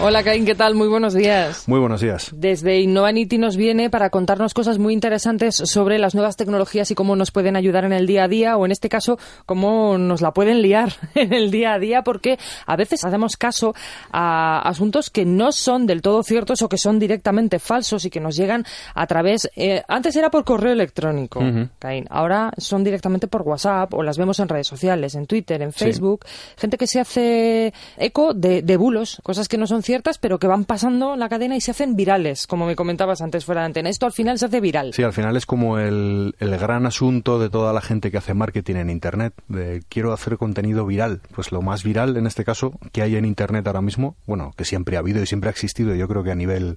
Hola Caín, ¿qué tal? Muy buenos días. Muy buenos días. Desde Innovanity nos viene para contarnos cosas muy interesantes sobre las nuevas tecnologías y cómo nos pueden ayudar en el día a día o en este caso cómo nos la pueden liar en el día a día porque a veces hacemos caso a asuntos que no son del todo ciertos o que son directamente falsos y que nos llegan a través... Eh, antes era por correo electrónico, Caín. Ahora son directamente por WhatsApp o las vemos en redes sociales, en Twitter, en Facebook. Gente que se hace eco de, de bulos, cosas que no son ciertas, pero que van pasando la cadena y se hacen virales, como me comentabas antes fuera de antena. Esto al final se hace viral. Sí, al final es como el, el gran asunto de toda la gente que hace marketing en Internet. De quiero hacer contenido viral. Pues lo más viral, en este caso, que hay en Internet ahora mismo, bueno, que siempre ha habido y siempre ha existido, yo creo que a nivel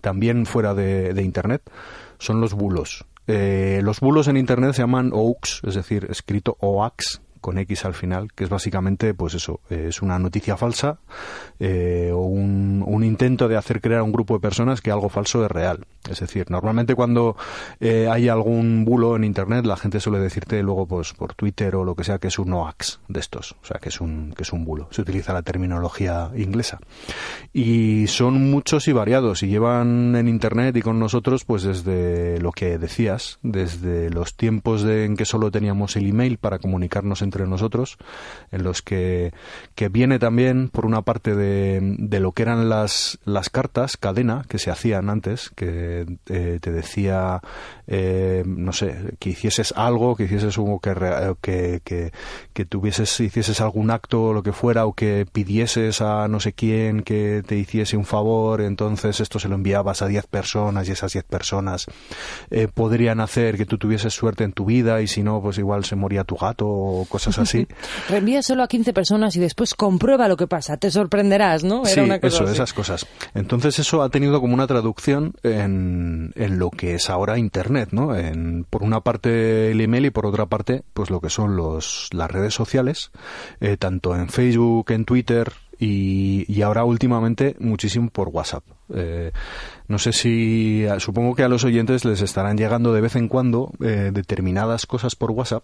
también fuera de, Internet, son los bulos. Eh, los bulos en Internet se llaman OAX, es decir, escrito OAX, con X al final, que es básicamente, pues eso, eh, es una noticia falsa eh, o un, un, intento de hacer creer a un grupo de personas que algo falso es real. Es decir, normalmente cuando eh, hay algún bulo en Internet, la gente suele decirte luego, pues por Twitter o lo que sea, que es un OAX de estos, o sea, que es un, que es un bulo. Se utiliza la terminología inglesa. Y son muchos y variados y llevan en Internet y con nosotros, pues desde lo que decías, desde los tiempos de, en que solo teníamos el email para comunicarnos entre nosotros, en los que, que viene también por una parte de, de lo que eran las, las cartas cadena que se hacían antes, que eh, te decía, eh, no sé, que hicieses algo, que hicieses algo que, que, que, que tuvieses, hicieses algún acto o lo que fuera, o que pidieses a no sé quién que te hiciese un favor, entonces esto se lo enviabas a 10 personas y esas 10 personas eh, podrían hacer que tú tuvieses suerte en tu vida y si no, pues igual se moría tu gato o cosas así. Reenvía solo a 15 personas y después comprueba lo que pasa, te sorprenderás, ¿no? Era sí, una cosa eso, así. esas cosas. Entonces eso ha tenido como una traducción en, en lo que es ahora Internet, ¿no? En, por una parte el email y por otra parte, pues lo que son los, las redes sociales, eh, tanto en Facebook, en Twitter, y, y, ahora últimamente muchísimo por WhatsApp. Eh, no sé si, supongo que a los oyentes les estarán llegando de vez en cuando eh, determinadas cosas por WhatsApp,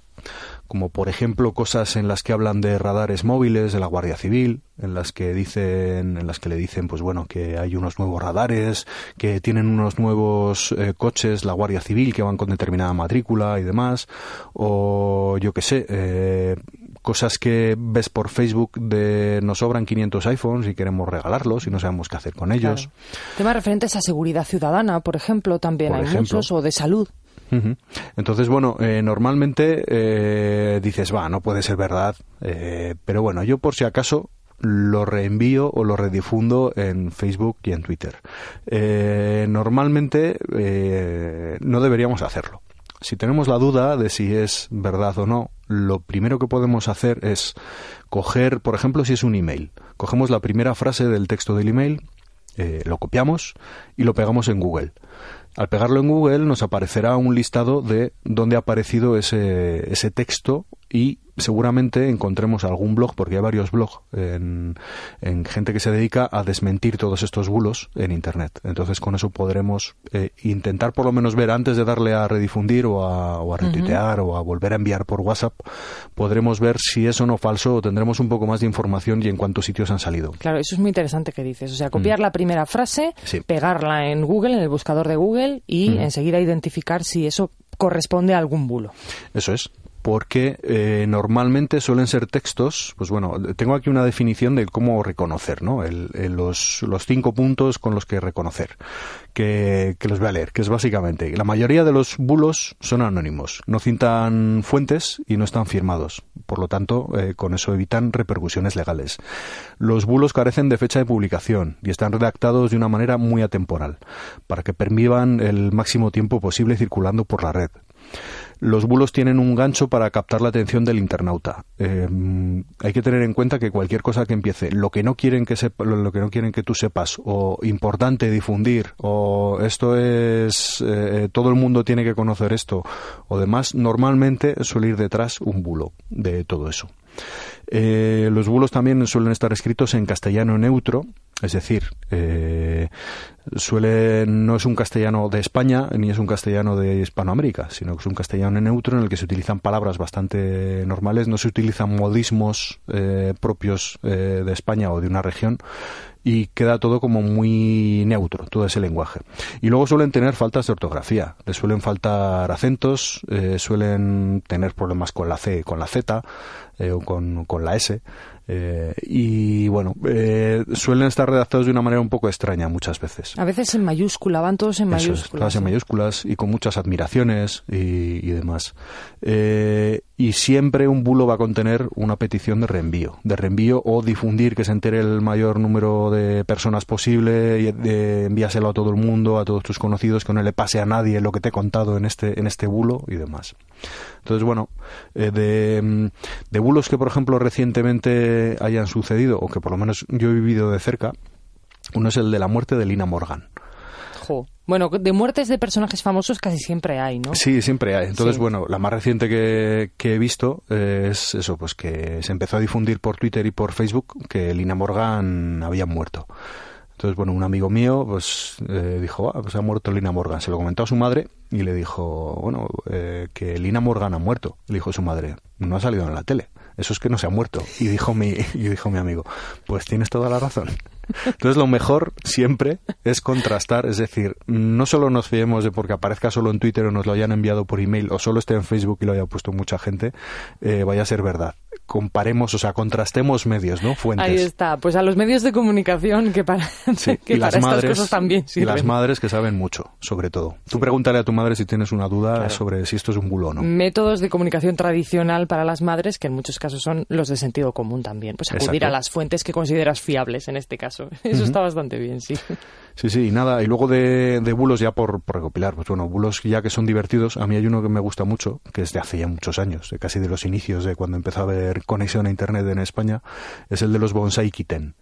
como por ejemplo cosas en las que hablan de radares móviles de la Guardia Civil, en las que dicen, en las que le dicen, pues bueno, que hay unos nuevos radares, que tienen unos nuevos eh, coches la Guardia Civil que van con determinada matrícula y demás, o yo qué sé, eh, cosas que ves por Facebook de nos sobran 500 iPhones y queremos regalarlos y no sabemos qué hacer con ellos. Claro. Temas referentes a seguridad ciudadana, por ejemplo, también por hay ejemplo. muchos, o de salud. Entonces, bueno, eh, normalmente eh, dices, va, no puede ser verdad, eh, pero bueno, yo por si acaso lo reenvío o lo redifundo en Facebook y en Twitter. Eh, normalmente eh, no deberíamos hacerlo. Si tenemos la duda de si es verdad o no, lo primero que podemos hacer es coger, por ejemplo, si es un email, cogemos la primera frase del texto del email, eh, lo copiamos y lo pegamos en Google. Al pegarlo en Google nos aparecerá un listado de dónde ha aparecido ese, ese texto y seguramente encontremos algún blog, porque hay varios blogs en, en, gente que se dedica a desmentir todos estos bulos en Internet. Entonces con eso podremos eh, intentar por lo menos ver antes de darle a redifundir o a, o a retuitear uh -huh. o a volver a enviar por WhatsApp, podremos ver si es o no falso o tendremos un poco más de información y en cuántos sitios han salido. Claro, eso es muy interesante que dices. O sea, copiar mm. la primera frase, sí. pegarla en Google, en el buscador de Google y mm. enseguida identificar si eso corresponde a algún bulo. Eso es porque eh, normalmente suelen ser textos, pues bueno, tengo aquí una definición de cómo reconocer, ¿no? El, el, los, los, cinco puntos con los que reconocer, que, que, los voy a leer, que es básicamente, la mayoría de los bulos son anónimos, no cintan fuentes y no están firmados, por lo tanto, eh, con eso evitan repercusiones legales. Los bulos carecen de fecha de publicación y están redactados de una manera muy atemporal, para que permitan el máximo tiempo posible circulando por la red. Los bulos tienen un gancho para captar la atención del internauta. Eh, hay que tener en cuenta que cualquier cosa que empiece, lo que no quieren que sepa, lo que no quieren que tú sepas, o importante difundir, o esto es eh, todo el mundo tiene que conocer esto, o demás, normalmente suele ir detrás un bulo de todo eso. Eh, los bulos también suelen estar escritos en castellano neutro, es decir, eh, suele, no es un castellano de España ni es un castellano de Hispanoamérica, sino que es un castellano neutro en el que se utilizan palabras bastante normales, no se utilizan modismos eh, propios eh, de España o de una región, y queda todo como muy neutro, todo ese lenguaje. Y luego suelen tener faltas de ortografía, les suelen faltar acentos, eh, suelen tener problemas con la C, con la Z eh, o con, con la S. Eh, y bueno, eh, suelen estar redactados de una manera un poco extraña muchas veces. A veces en mayúscula, van todos en mayúsculas. todas en mayúsculas y con muchas admiraciones y, y demás. Eh, y siempre un bulo va a contener una petición de reenvío, de reenvío o difundir que se entere el mayor número de personas posible y de, envíaselo a todo el mundo, a todos tus conocidos, que no le pase a nadie lo que te he contado en este, en este bulo y demás. Entonces, bueno, eh, de, de bulos que, por ejemplo, recientemente hayan sucedido, o que por lo menos yo he vivido de cerca, uno es el de la muerte de Lina Morgan. Jo. Bueno, de muertes de personajes famosos casi siempre hay, ¿no? Sí, siempre hay. Entonces, Sí. bueno, la más reciente que, que he visto eh, es eso, pues que se empezó a difundir por Twitter y por Facebook que Lina Morgan había muerto. Entonces, bueno, un amigo mío pues eh, dijo, ah, pues ha muerto Lina Morgan. Se lo comentó a su madre y le dijo, bueno, eh, que Lina Morgan ha muerto. Le dijo su madre, no ha salido en la tele. Eso es que no se ha muerto. Y dijo mi, y dijo mi amigo, pues tienes toda la razón. Entonces lo mejor siempre es contrastar, es decir, no solo nos fiemos de porque aparezca solo en Twitter o nos lo hayan enviado por email o solo esté en Facebook y lo haya puesto mucha gente, eh, vaya a ser verdad. Comparemos, o sea, contrastemos medios, ¿no? Fuentes. Ahí está. Pues a los medios de comunicación que para, Sí, que y para las estas madres cosas también y las sirven. madres que saben mucho, sobre todo. Tú pregúntale a tu madre si tienes una duda Claro. sobre si esto es un bulo o no. Métodos de comunicación tradicional para las madres, que en muchos casos son los de sentido común también. Pues acudir Exacto. a las fuentes que consideras fiables en este caso. Eso está bastante bien, sí. Sí, sí, y nada, y luego de, de bulos ya por, por recopilar, pues bueno, bulos ya que son divertidos, a mí hay uno que me gusta mucho, que es de hace ya muchos años, de casi de los inicios de cuando empezó a haber conexión a internet en España, es el de los bonsai kitten.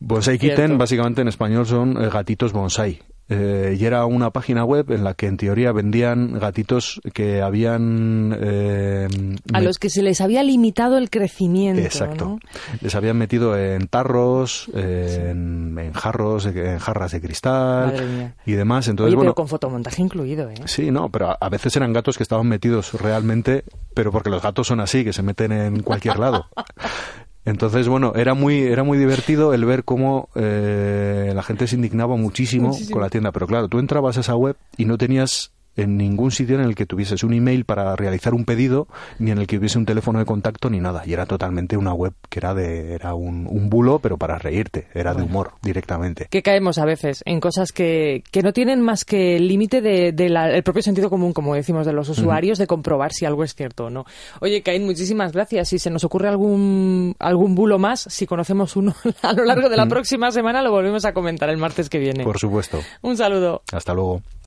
Bonsai kitten básicamente en español son eh, gatitos bonsai. Eh, y era una página web en la que en teoría vendían gatitos que habían eh, A los que se les había limitado el crecimiento. Exacto. ¿no? Les habían metido en tarros, en, en jarros, en jarras de cristal y demás. Entonces, Oye, bueno, pero con fotomontaje incluido, ¿eh? sí, no, pero a veces eran gatos que estaban metidos realmente, pero porque los gatos son así, que se meten en cualquier lado. Entonces, bueno, era muy, era muy divertido el ver cómo eh, la gente se indignaba muchísimo, Muchísimo. con la tienda. Pero claro, tú entrabas a esa web y no tenías en ningún sitio en el que tuvieses un email para realizar un pedido, ni en el que hubiese un teléfono de contacto, ni nada. Y era totalmente una web que era de, era un, un bulo, pero para reírte, era de humor directamente. Que caemos a veces en cosas que, que no tienen más que el límite del de, el propio sentido común, como decimos, de los usuarios, de comprobar si algo es cierto o no. Oye, Caín, muchísimas gracias. Si se nos ocurre algún, algún bulo más, si conocemos uno a lo largo de la próxima semana, lo volvemos a comentar el martes que viene. Por supuesto. Un saludo. Hasta luego.